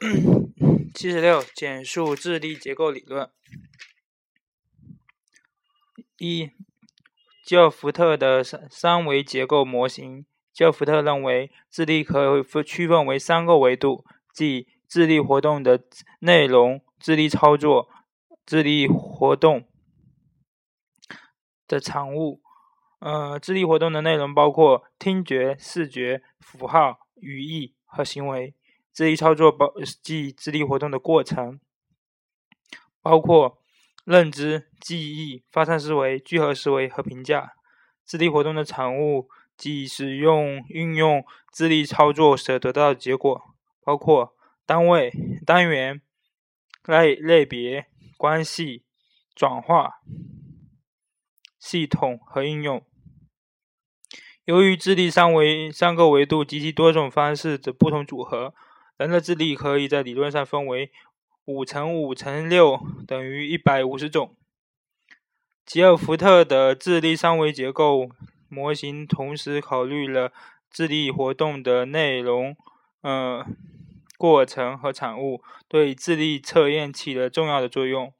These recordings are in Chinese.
七十六，简述智力结构理论。一，吉尔福特的三三维结构模型。吉尔福特认为，智力可分区分为三个维度，即智力活动的内容、智力操作、智力活动的产物。呃，智力活动的内容包括听觉、视觉、符号、语义和行为。智力操作包即智力活动的过程，包括认知、记忆、发散思维、聚合思维和评价。智力活动的产物即使用运用智力操作所得到的结果，包括单位、单元、类类别、关系、转化、系统和应用。由于智力三维三个维度及其多种方式的不同组合。人的智力可以在理论上分为五乘五乘六等于一百五十种。吉尔福特的智力三维结构模型同时考虑了智力活动的内容、呃过程和产物，对智力测验起了重要的作用。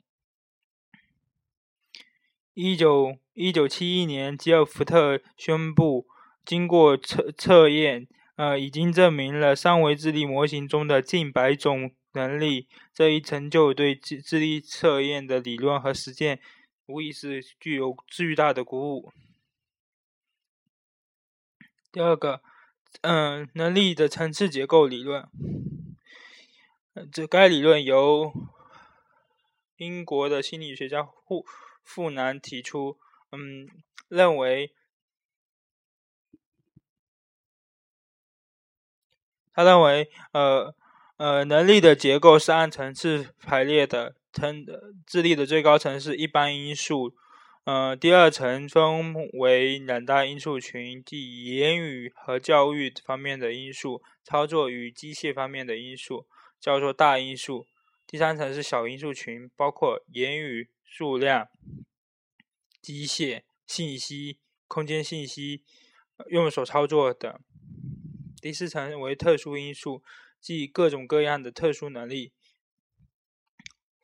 一九一九七一年，吉尔福特宣布，经过测测验。呃，已经证明了三维智力模型中的近百种能力。这一成就对智智力测验的理论和实践，无疑是具有巨大的鼓舞。第二个，嗯，能力的层次结构理论。这该理论由英国的心理学家富富南提出，嗯，认为。他认为，呃呃，能力的结构是按层次排列的。层智力的最高层是一般因素，呃，第二层分为两大因素群，即言语和教育方面的因素，操作与机械方面的因素，叫做大因素。第三层是小因素群，包括言语、数量、机械、信息、空间信息、用手操作等。第四层为特殊因素，即各种各样的特殊能力。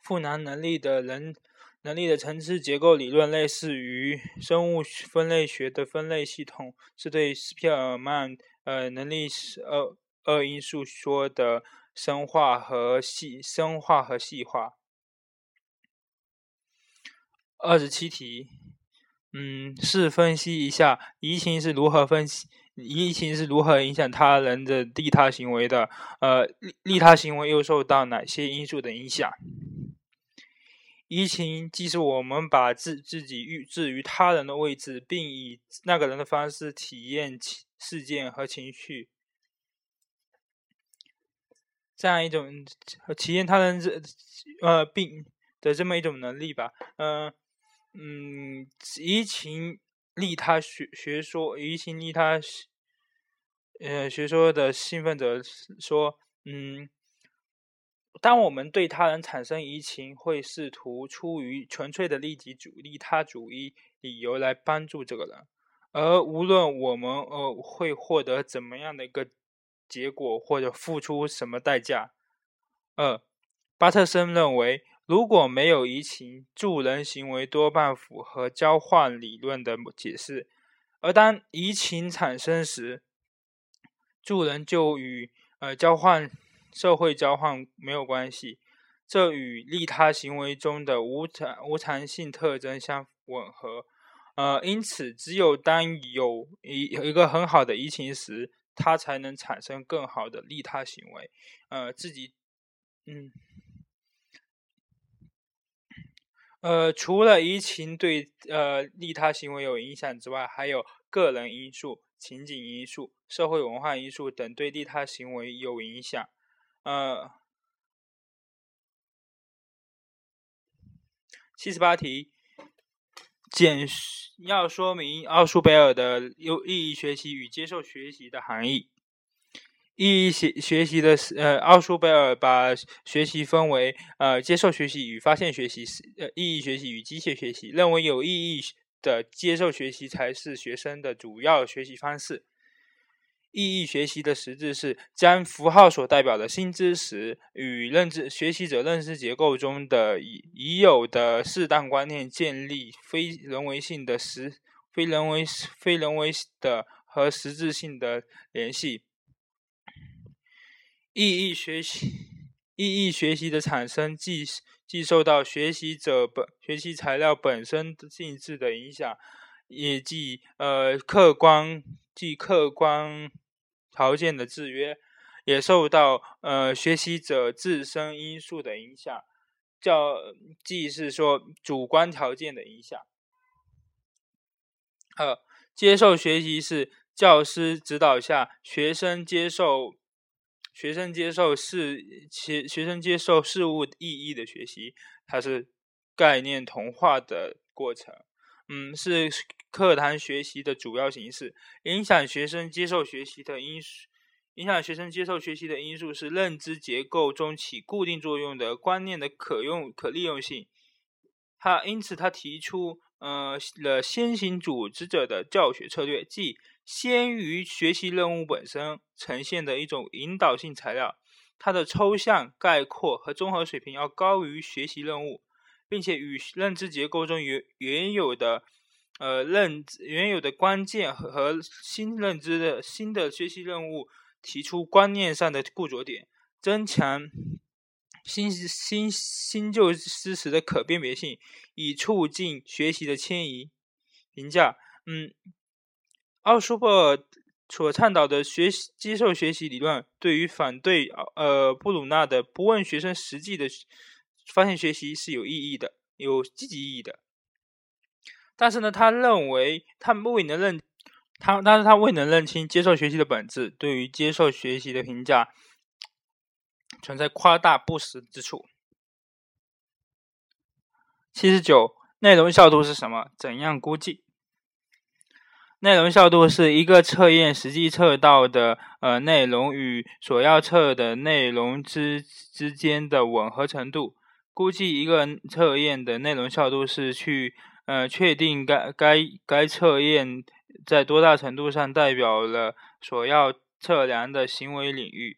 赋能能力的人能力的层次结构理论类似于生物分类学的分类系统，是对斯皮尔曼呃能力二二因素说的深化和细深化和细化。二十七题，嗯，试分析一下移情是如何分析。移情是如何影响他人的利他行为的？呃，利利他行为又受到哪些因素的影响？移情即是我们把自自己预置于他人的位置，并以那个人的方式体验事件和情绪，这样一种体验他人这呃并的这么一种能力吧。嗯嗯，移情。利他学学说，移情利他，呃，学说的兴奋者说，嗯，当我们对他人产生移情，会试图出于纯粹的利己主利他主义理由来帮助这个人，而无论我们呃会获得怎么样的一个结果，或者付出什么代价。二，巴特森认为。如果没有移情，助人行为多半符合交换理论的解释；而当移情产生时，助人就与呃交换社会交换没有关系，这与利他行为中的无偿无偿性特征相吻合。呃，因此，只有当有一有一个很好的移情时，它才能产生更好的利他行为。呃，自己，嗯。呃，除了移情对呃利他行为有影响之外，还有个人因素、情景因素、社会文化因素等对利他行为有影响。呃，七十八题，简要说明奥数贝尔的有意义学习与接受学习的含义。意义学学习的呃，奥数贝尔把学习分为呃接受学习与发现学习，呃意义学习与机械学习，认为有意义的接受学习才是学生的主要学习方式。意义学习的实质是将符号所代表的新知识与认知学习者认知结构中的已已有的适当观念建立非人为性的实非人为非人为的和实质性的联系。意义学习意义学习的产生，既既受到学习者本学习材料本身性质的影响，也即呃客观即客观。条件的制约，也受到呃学习者自身因素的影响，较即是说主观条件的影响。二、接受学习是教师指导下学生接受学生接受事学学生接受事物意义的学习，它是概念同化的过程。嗯，是课堂学习的主要形式。影响学生接受学习的因素，影响学生接受学习的因素是认知结构中起固定作用的观念的可用可利用性。他因此他提出，呃，了先行组织者的教学策略，即先于学习任务本身呈现的一种引导性材料。它的抽象概括和综合水平要高于学习任务。并且与认知结构中原原有的呃认原有的关键和和新认知的新的学习任务提出观念上的固着点，增强新新新旧知识的可辨别性，以促进学习的迁移。评价，嗯，奥舒珀所倡导的学习接受学习理论，对于反对呃布鲁纳的不问学生实际的。发现学习是有意义的，有积极意义的。但是呢，他认为他未能认他，但是他未能认清接受学习的本质。对于接受学习的评价存在夸大不实之处。七十九，内容效度是什么？怎样估计？内容效度是一个测验实际测到的呃内容与所要测的内容之之间的吻合程度。估计一个测验的内容效度是去呃确定该该该测验在多大程度上代表了所要测量的行为领域，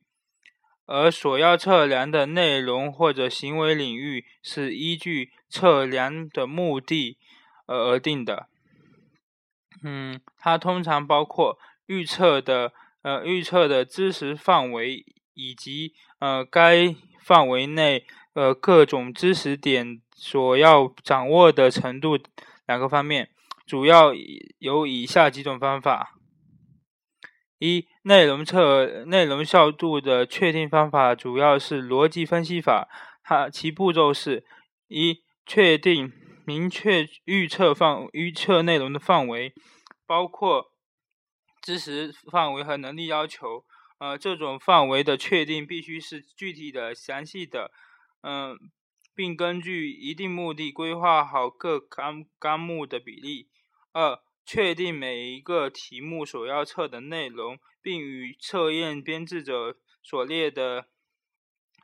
而所要测量的内容或者行为领域是依据测量的目的而而定的。嗯，它通常包括预测的呃预测的知识范围以及呃该范围内。呃，各种知识点所要掌握的程度两个方面，主要有以下几种方法：一、内容测内容效度的确定方法主要是逻辑分析法，它其步骤是：一、确定明确预测范预测内容的范围，包括知识范围和能力要求。呃，这种范围的确定必须是具体的、详细的。嗯，并根据一定目的规划好各纲纲目的比例。二、确定每一个题目所要测的内容，并与测验编制者所列的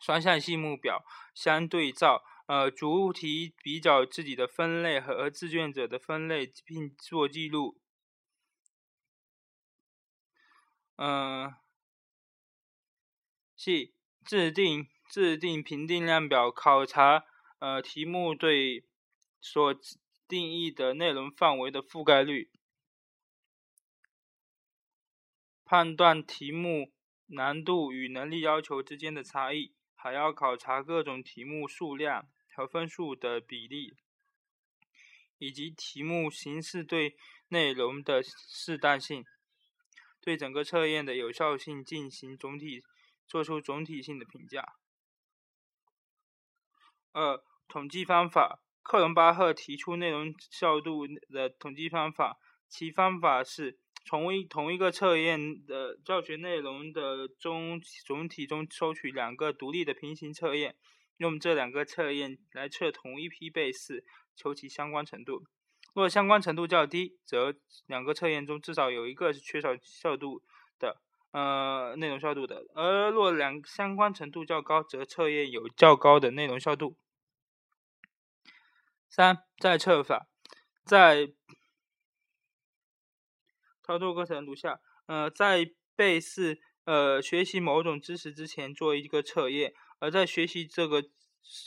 双向性目表相对照。呃，逐题比较自己的分类和自卷者的分类，并做记录。嗯，系制定。制定评定量表，考察呃题目对所定义的内容范围的覆盖率，判断题目难度与能力要求之间的差异，还要考察各种题目数量和分数的比例，以及题目形式对内容的适当性，对整个测验的有效性进行总体做出总体性的评价。二、统计方法。克伦巴赫提出内容效度的统计方法，其方法是从一同一个测验的教学内容的中总体中抽取两个独立的平行测验，用这两个测验来测同一批被试，求其相关程度。若相关程度较低，则两个测验中至少有一个是缺少效度的，呃，内容效度的；而若两相关程度较高，则测验有较高的内容效度。三再测法，在操作过程如下：呃，在被试呃学习某种知识之前做一个测验，而在学习这个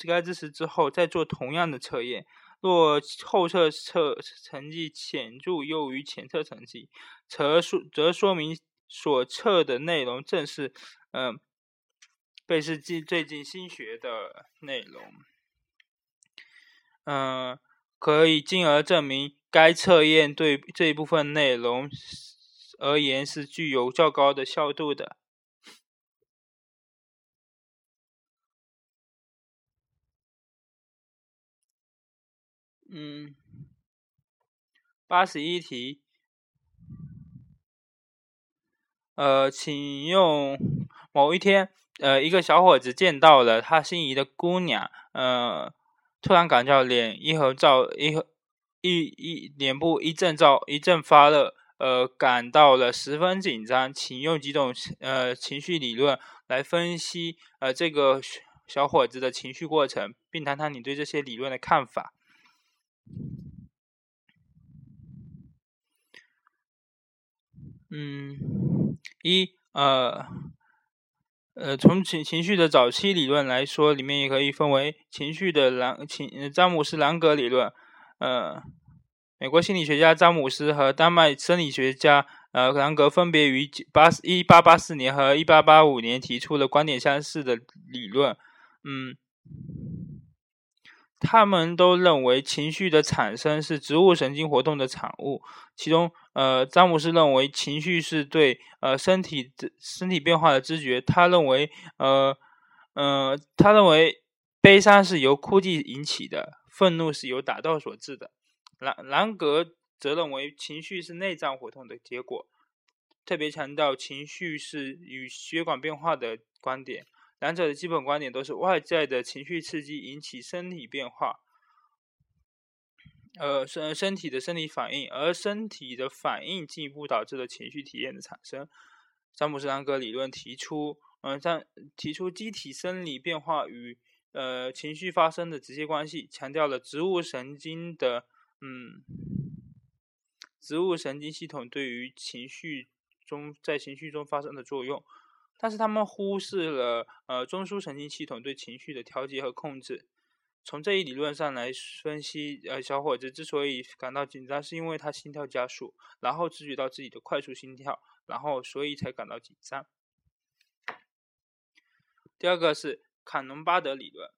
该知识之后再做同样的测验。若后测测成绩显著优于前测成绩，则说则说明所测的内容正是嗯被试近最近新学的内容，嗯，可以进而证明该测验对这一部分内容而言是具有较高的效度的。嗯，八十一题，呃，请用某一天，呃，一个小伙子见到了他心仪的姑娘，呃，突然感到脸一合照一合一一脸部一阵照一阵发热，呃，感到了十分紧张，请用几种呃情绪理论来分析呃这个小伙子的情绪过程，并谈谈你对这些理论的看法。嗯，一呃呃，从情情绪的早期理论来说，里面也可以分为情绪的兰情詹姆斯兰格理论，呃，美国心理学家詹姆斯和丹麦生理学家呃兰格分别于八一八八四年和一八八五年提出了观点相似的理论，嗯。他们都认为情绪的产生是植物神经活动的产物。其中，呃，詹姆斯认为情绪是对呃身体的身体变化的知觉。他认为，呃，呃，他认为悲伤是由哭泣引起的，愤怒是由打斗所致的。兰兰格则认为情绪是内脏活动的结果，特别强调情绪是与血管变化的观点。两者的基本观点都是外在的情绪刺激引起身体变化，呃，身身体的生理反应，而身体的反应进一步导致了情绪体验的产生。詹姆斯兰格理论提出，嗯，在提出机体生理变化与呃情绪发生的直接关系，强调了植物神经的嗯，植物神经系统对于情绪中在情绪中发生的作用。但是他们忽视了呃中枢神经系统对情绪的调节和控制。从这一理论上来分析，呃，小伙子之所以感到紧张，是因为他心跳加速，然后知觉到自己的快速心跳，然后所以才感到紧张。第二个是坎农巴德理论。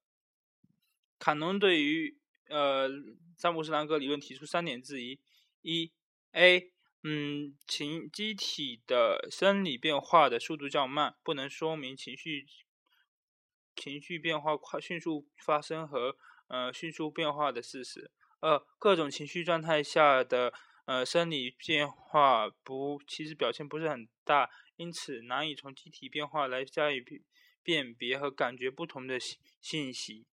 坎农对于呃詹姆斯兰格理论提出三点质疑：一，A。嗯，情机体的生理变化的速度较慢，不能说明情绪情绪变化快、迅速发生和呃迅速变化的事实。二，各种情绪状态下的呃生理变化不其实表现不是很大，因此难以从机体变化来加以辨别和感觉不同的信息。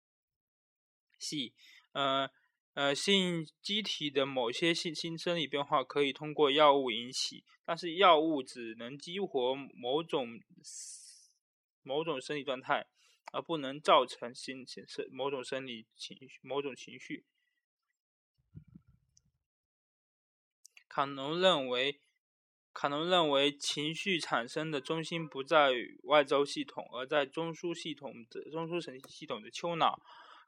系，呃。呃，性机体的某些性性生理变化可以通过药物引起，但是药物只能激活某种某种生理状态，而不能造成新生某种生理情绪某种情绪。卡农认为，卡农认为情绪产生的中心不在外周系统，而在中枢系统的中枢神经系统的丘脑。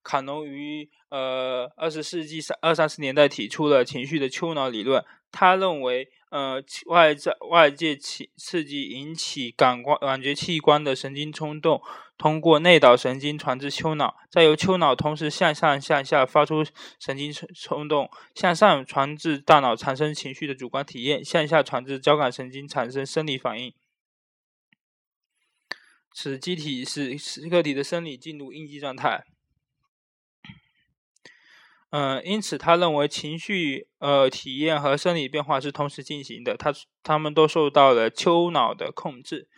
卡农于呃二十世纪三二三十年代提出了情绪的丘脑理论。他认为，呃，外在外界刺刺激引起感官感觉器官的神经冲动，通过内导神经传至丘脑，再由丘脑同时向上向下发出神经冲冲动，向上传至大脑产生情绪的主观体验，向下传至交感神经产生生理反应，使机体使使个体的生理进入应激状态。嗯，因此他认为情绪呃体验和生理变化是同时进行的，他他们都受到了丘脑的控制。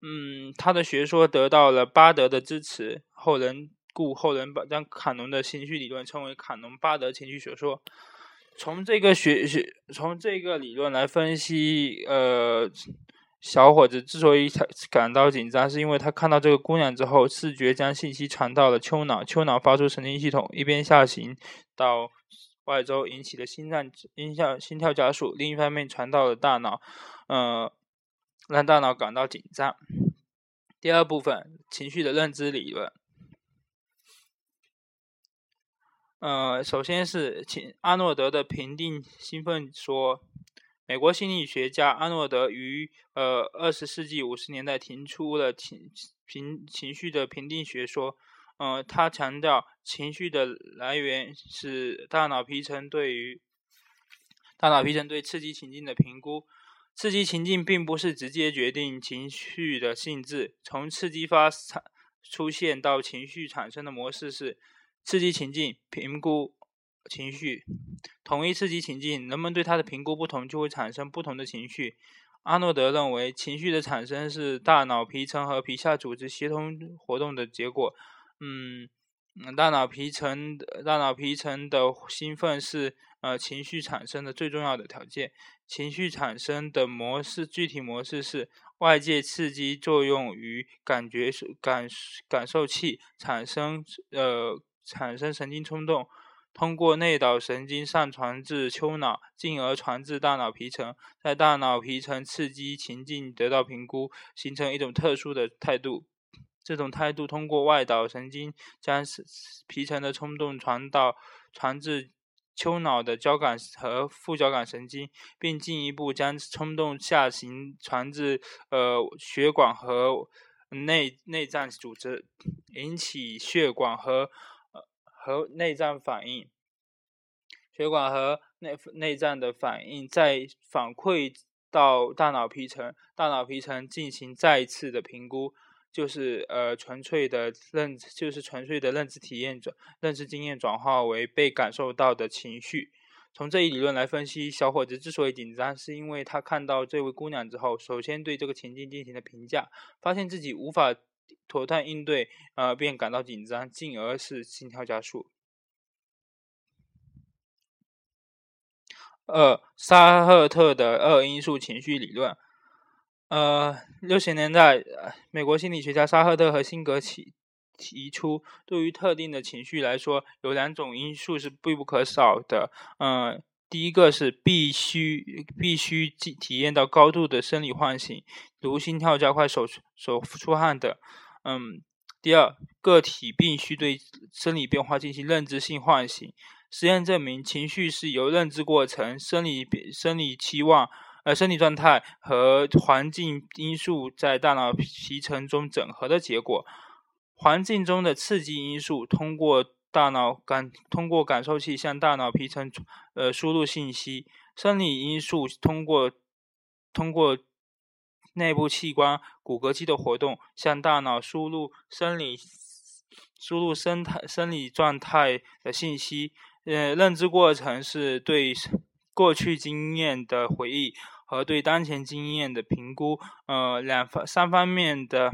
嗯，他的学说得到了巴德的支持，后人故后人把将卡农的情绪理论称为卡农巴德情绪学说。从这个学学从这个理论来分析，呃。小伙子之所以他感到紧张，是因为他看到这个姑娘之后，视觉将信息传到了丘脑，丘脑发出神经系统，一边下行到外周，引起了心脏、心跳、心跳加速；另一方面传到了大脑，呃，让大脑感到紧张。第二部分，情绪的认知理论。呃，首先是请阿诺德的评定兴奋说，美国心理学家阿诺德于呃二十世纪五十年代提出了情评情绪的评定学说。呃，他强调情绪的来源是大脑皮层对于大脑皮层对刺激情境的评估。刺激情境并不是直接决定情绪的性质，从刺激发产出现到情绪产生的模式是。刺激情境评估情绪，同一刺激情境，人们对它的评估不同，就会产生不同的情绪。阿诺德认为，情绪的产生是大脑皮层和皮下组织协同活动的结果。嗯，大脑皮层大脑皮层的兴奋是呃情绪产生的最重要的条件。情绪产生的模式，具体模式是外界刺激作用于感觉感感受器，产生呃。产生神经冲动，通过内导神经上传至丘脑，进而传至大脑皮层，在大脑皮层刺激情境得到评估，形成一种特殊的态度。这种态度通过外导神经将皮层的冲动传到传至丘脑的交感和副交感神经，并进一步将冲动下行传至呃血管和内内脏组织，引起血管和。和内脏反应，血管和内内脏的反应再反馈到大脑皮层，大脑皮层进行再次的评估，就是呃纯粹的认，就是纯粹的认知体验转认知经验转化为被感受到的情绪。从这一理论来分析，小伙子之所以紧张，是因为他看到这位姑娘之后，首先对这个情境进行了评价，发现自己无法。妥善应对，呃，便感到紧张，进而是心跳加速。二，沙赫特的二因素情绪理论。呃，六十年代，美国心理学家沙赫特和辛格提提出，对于特定的情绪来说，有两种因素是必不可少的。嗯，第一个是必须必须体体验到高度的生理唤醒，如心跳加快、手手出汗等。嗯，第二，个体必须对生理变化进行认知性唤醒。实验证明，情绪是由认知过程、生理生理期望、呃生理状态和环境因素在大脑皮层中整合的结果。环境中的刺激因素通过大脑感通过感受器向大脑皮层呃输入信息，生理因素通过通过。内部器官骨骼肌的活动向大脑输入生理输入生态生理状态的信息。呃，认知过程是对过去经验的回忆和对当前经验的评估。呃，两方三方面的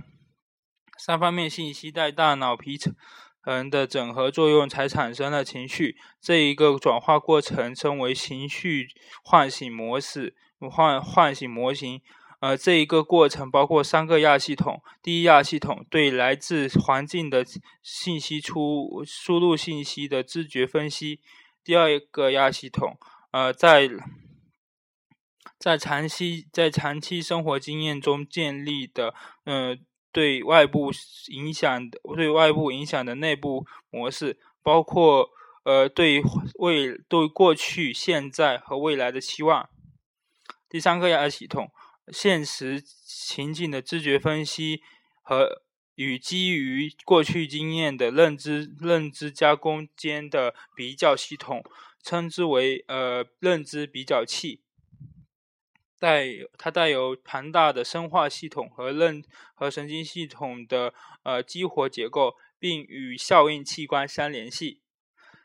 三方面信息在大脑皮层的整合作用，才产生了情绪。这一个转化过程称为情绪唤醒模式唤唤醒模型。呃，这一个过程包括三个亚系统。第一亚系统对来自环境的信息出输入信息的知觉分析。第二个亚系统，呃，在在长期在长期生活经验中建立的，呃，对外部影响的对外部影响的内部模式，包括呃对未对过去、现在和未来的期望。第三个亚系统。现实情境的知觉分析和与基于过去经验的认知认知加工间的比较系统，称之为呃认知比较器。带它带有庞大的生化系统和认和神经系统的呃激活结构，并与效应器官相联系。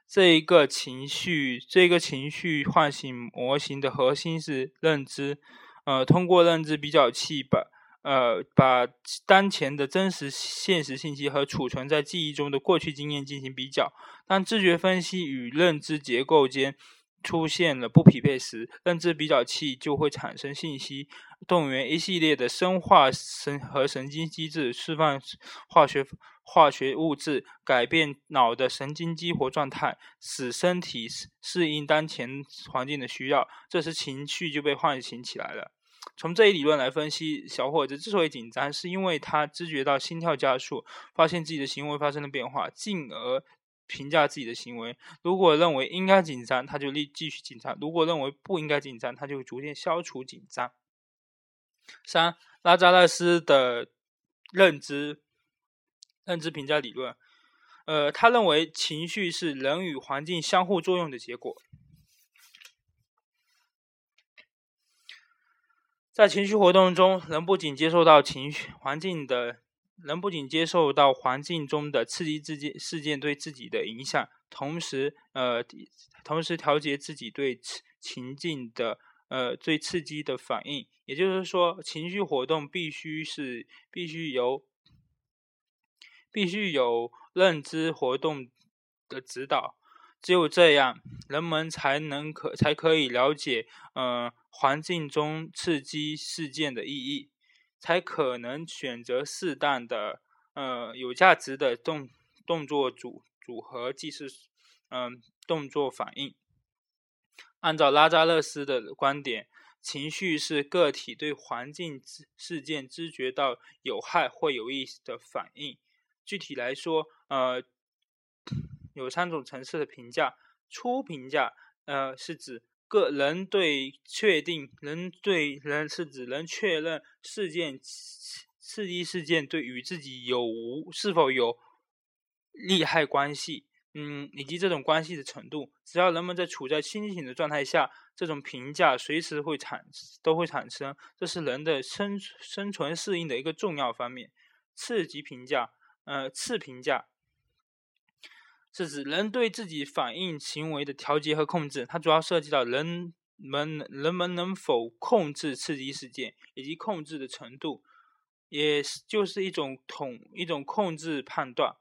这一个情绪这个情绪唤醒模型的核心是认知。呃，通过认知比较器把呃把当前的真实现实信息和储存在记忆中的过去经验进行比较。当知觉分析与认知结构间出现了不匹配时，认知比较器就会产生信息，动员一系列的生化神和神经机制，释放化学化学物质，改变脑的神经激活状态，使身体适应当前环境的需要。这时情绪就被唤醒起来了。从这一理论来分析，小伙子之所以紧张，是因为他知觉到心跳加速，发现自己的行为发生了变化，进而评价自己的行为。如果认为应该紧张，他就立继续紧张；如果认为不应该紧张，他就逐渐消除紧张。三、拉扎勒斯的认知认知评价理论，呃，他认为情绪是人与环境相互作用的结果。在情绪活动中，人不仅接受到情绪环境的，人不仅接受到环境中的刺激事件事件对自己的影响，同时，呃，同时调节自己对情境的，呃，最刺激的反应。也就是说，情绪活动必须是必须由必须有认知活动的指导。只有这样，人们才能可才可以了解，呃，环境中刺激事件的意义，才可能选择适当的，呃，有价值的动动作组组合，即是，嗯，动作反应。按照拉扎勒斯的观点，情绪是个体对环境事件知觉到有害或有益的反应。具体来说，呃。有三种层次的评价：初评价，呃，是指个人对确定人对人是指能确认事件刺激事件对与自己有无是否有利害关系，嗯，以及这种关系的程度。只要人们在处在清醒的状态下，这种评价随时会产都会产生，这是人的生生存适应的一个重要方面。次级评价，呃，次评价。是指人对自己反应行为的调节和控制，它主要涉及到人们人们能否控制刺激事件以及控制的程度，也就是一种统一种控制判断。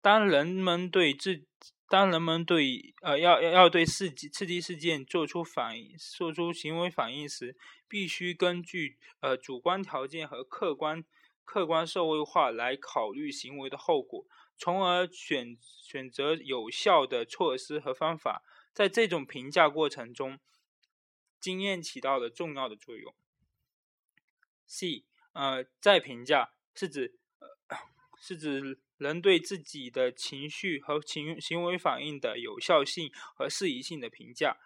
当人们对自当人们对呃要要要对刺激刺激事件做出反应做出行为反应时，必须根据呃主观条件和客观客观社会化来考虑行为的后果。从而选选择有效的措施和方法，在这种评价过程中，经验起到了重要的作用。C，呃，再评价是指是指人对自己的情绪和情行为反应的有效性和适宜性的评价，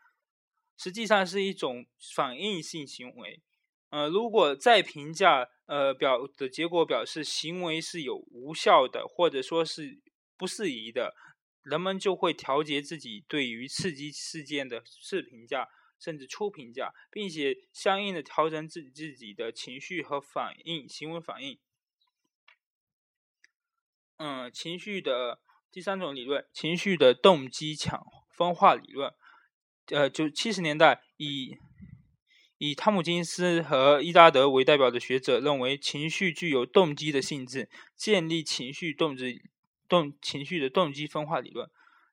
实际上是一种反应性行为。呃，如果再评价。呃，表的结果表示行为是有无效的，或者说是不适宜的，人们就会调节自己对于刺激事件的次评价，甚至初评价，并且相应的调整自己自己的情绪和反应行为反应。嗯，情绪的第三种理论，情绪的动机强分化理论，呃，就七十年代以。以汤姆金斯和伊扎德为代表的学者认为，情绪具有动机的性质，建立情绪动机动情绪的动机分化理论。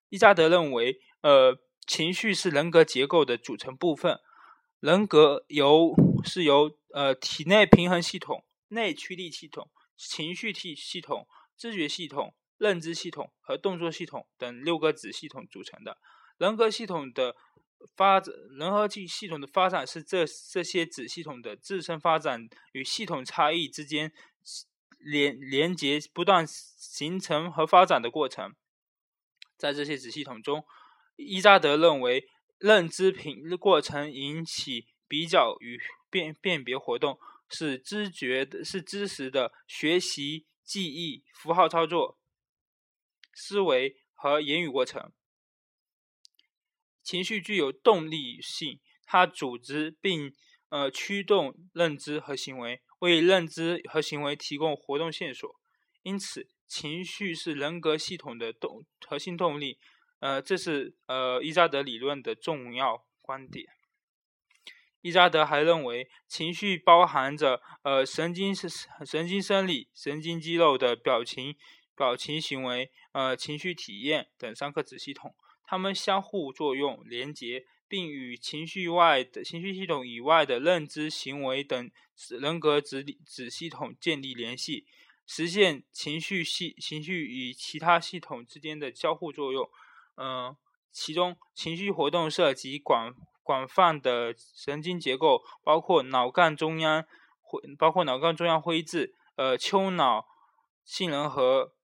伊扎德认为，呃，情绪是人格结构的组成部分，人格由是由呃体内平衡系统、内驱力系统、情绪系系统、知觉系统、认知系统和动作系统等六个子系统组成的。人格系统的。发展人和系系统的发展是这这些子系统的自身发展与系统差异之间连连接不断形成和发展的过程。在这些子系统中，伊扎德认为，认知品过程引起比较与辨辨别活动，是知觉的，是知识的学习、记忆、符号操作、思维和言语过程。情绪具有动力性，它组织并呃驱动认知和行为，为认知和行为提供活动线索。因此，情绪是人格系统的动核心动力。呃，这是呃伊扎德理论的重要观点。伊扎德还认为，情绪包含着呃神经是神经生理、神经肌肉的表情、表情行为、呃情绪体验等三个子系统。它们相互作用、连结，并与情绪外的情绪系统以外的认知、行为等人格子子系统建立联系，实现情绪系情绪与其他系统之间的交互作用。嗯，其中情绪活动涉及广广泛的神经结构，包括脑干中央灰，包括脑干中央灰质、呃丘脑、杏仁核、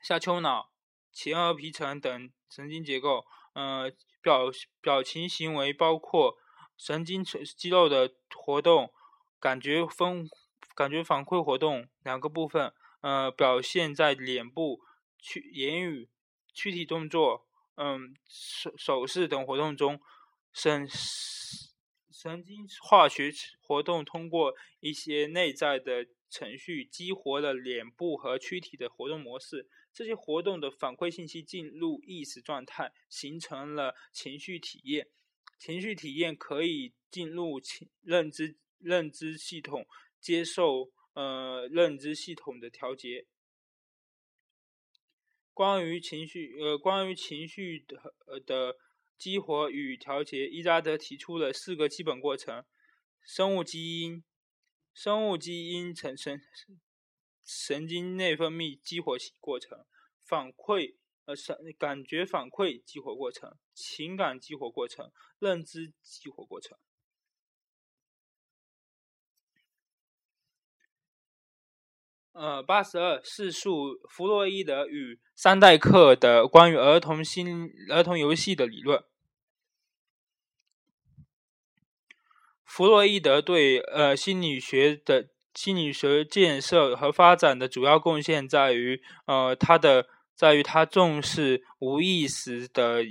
下丘脑、前额皮层等神经结构。呃，表表情行为包括神经肌肉的活动、感觉分、感觉反馈活动两个部分。呃，表现在脸部、躯言语、躯体动作。嗯，手手势等活动中，神神经化学活动通过一些内在的程序激活了脸部和躯体的活动模式。这些活动的反馈信息进入意识状态，形成了情绪体验。情绪体验可以进入情认知认知系统，接受呃认知系统的调节。关于情绪，呃，关于情绪的呃的激活与调节，伊扎德提出了四个基本过程：生物基因、生物基因层神神经内分泌激活过程、反馈呃神感觉反馈激活过程、情感激活过程、认知激活过程。呃，八十二，叙述弗洛伊德与桑代克的关于儿童心儿童游戏的理论。弗洛伊德对呃心理学的心理学建设和发展的主要贡献在于呃他的在于他重视无意识的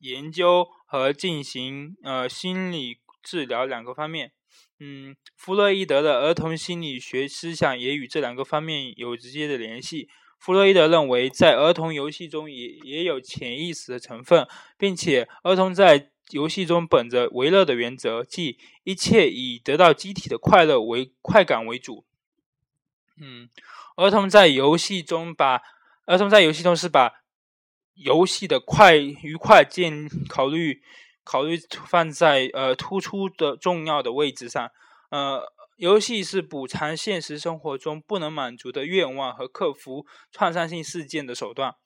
研究和进行呃心理治疗两个方面。嗯，弗洛伊德的儿童心理学思想也与这两个方面有直接的联系。弗洛伊德认为，在儿童游戏中也也有潜意识的成分，并且儿童在游戏中本着为乐的原则，即一切以得到机体的快乐为快感为主。嗯，儿童在游戏中把儿童在游戏中是把游戏的快愉快建考虑。考虑放在呃突出的重要的位置上，呃，游戏是补偿现实生活中不能满足的愿望和克服创伤性事件的手段。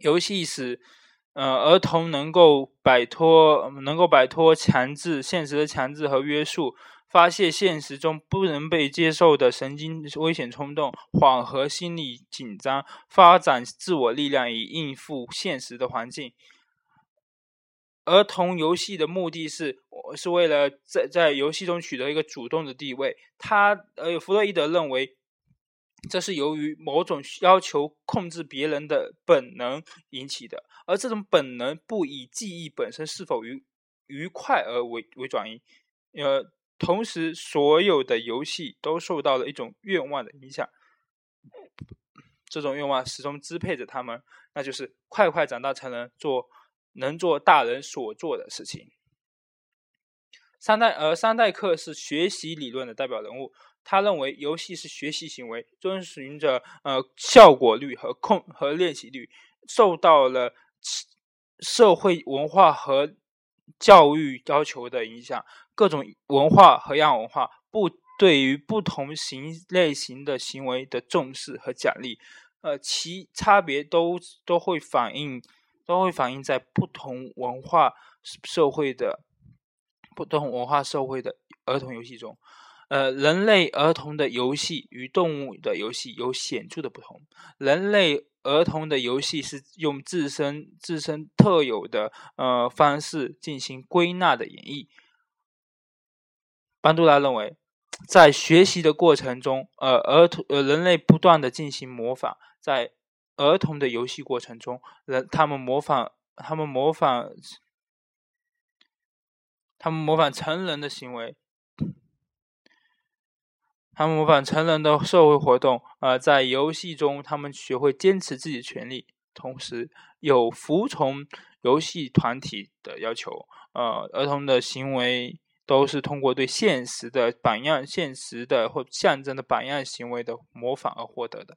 游戏使呃儿童能够摆脱能够摆脱强制现实的强制和约束，发泄现实中不能被接受的神经危险冲动，缓和心理紧张，发展自我力量以应付现实的环境。儿童游戏的目的是，是为了在在游戏中取得一个主动的地位。他呃，弗洛伊德认为，这是由于某种要求控制别人的本能引起的，而这种本能不以记忆本身是否愉愉快而为为转移。呃，同时，所有的游戏都受到了一种愿望的影响，这种愿望始终支配着他们，那就是快快长大才能做。能做大人所做的事情。三代，而三代克是学习理论的代表人物。他认为游戏是学习行为，遵循着呃效果率和控和练习率，受到了社会文化和教育要求的影响。各种文化和亚文化不对于不同型类型的行为的重视和奖励，呃，其差别都都会反映。都会反映在不同文化社会的不同文化社会的儿童游戏中。呃，人类儿童的游戏与动物的游戏有显著的不同。人类儿童的游戏是用自身自身特有的呃方式进行归纳的演绎。班杜拉认为，在学习的过程中，呃，儿童呃人类不断的进行模仿，在。儿童的游戏过程中，人他们模仿，他们模仿，他们模仿成人的行为，他们模仿成人的社会活动。呃，在游戏中，他们学会坚持自己的权利，同时有服从游戏团体的要求。呃，儿童的行为都是通过对现实的榜样、现实的或象征的榜样行为的模仿而获得的。